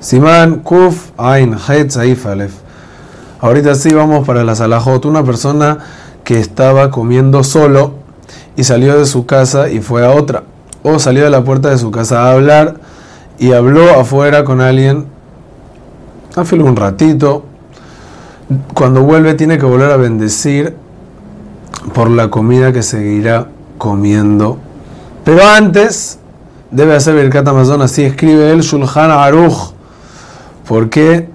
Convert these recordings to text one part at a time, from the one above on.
Simán Kuf Ain Het Saif Alef. Ahorita sí vamos para la Salahot. Una persona que estaba comiendo solo y salió de su casa y fue a otra. O salió de la puerta de su casa a hablar y habló afuera con alguien. Afilo un ratito. Cuando vuelve tiene que volver a bendecir por la comida que seguirá comiendo. Pero antes debe hacer el Amazon, así escribe el Shulchan Aruch ¿Por qué?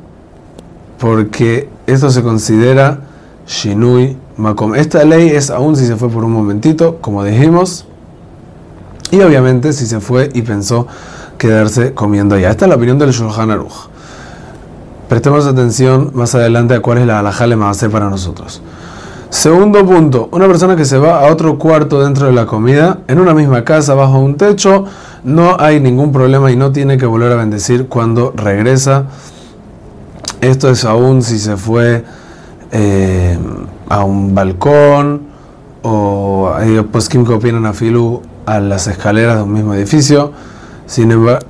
Porque esto se considera Shinui Makom. Esta ley es aún si se fue por un momentito, como dijimos, y obviamente si se fue y pensó quedarse comiendo allá. Esta es la opinión del Shulchan Aruch. Prestemos atención más adelante a cuál es la halajá le para nosotros. Segundo punto, una persona que se va a otro cuarto dentro de la comida, en una misma casa, bajo un techo, no hay ningún problema y no tiene que volver a bendecir cuando regresa. Esto es aún si se fue eh, a un balcón o hay poskim que opinan a Filu a las escaleras de un mismo edificio. Sin embargo,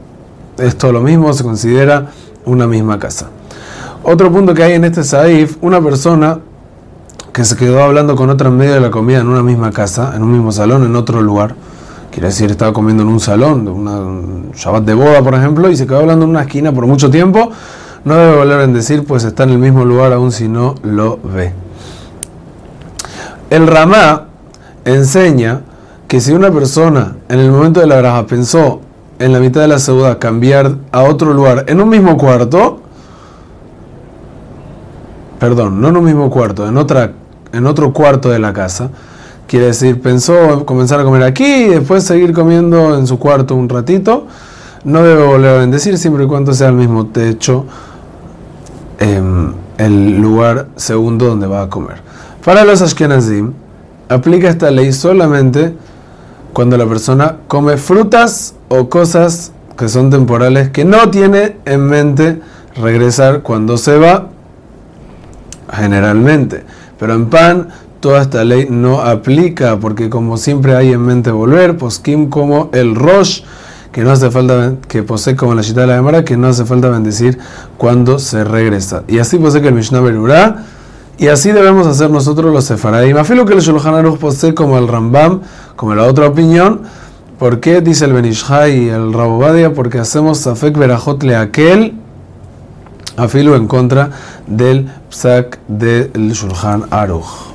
esto lo mismo se considera una misma casa. Otro punto que hay en este Saif, una persona que se quedó hablando con otra en medio de la comida en una misma casa, en un mismo salón, en otro lugar. Quiere decir, estaba comiendo en un salón, una, un Shabbat de boda, por ejemplo, y se quedó hablando en una esquina por mucho tiempo. No debe volver a decir, pues está en el mismo lugar aún si no lo ve. El Ramá enseña que si una persona en el momento de la braja pensó en la mitad de la ciudad cambiar a otro lugar en un mismo cuarto, perdón, no en un mismo cuarto, en otra en otro cuarto de la casa. Quiere decir, pensó comenzar a comer aquí y después seguir comiendo en su cuarto un ratito. No debe volver a bendecir siempre y cuando sea el mismo techo, em, el lugar segundo donde va a comer. Para los Ashkenazim, aplica esta ley solamente cuando la persona come frutas o cosas que son temporales que no tiene en mente regresar cuando se va generalmente. Pero en pan toda esta ley no aplica porque como siempre hay en mente volver, poskim como el rosh, que no hace falta, que posee como la chita de la Gemara, que no hace falta bendecir cuando se regresa. Y así posee que el Mishnah Berurah, y así debemos hacer nosotros los sefaradim. Afilo que el Shulchan Aruch posee como el Rambam, como la otra opinión. ¿Por qué dice el Benishai y el Rabobadia? Porque hacemos Safek Berajot aquel afilo en contra del psak del Shulchan Aruch.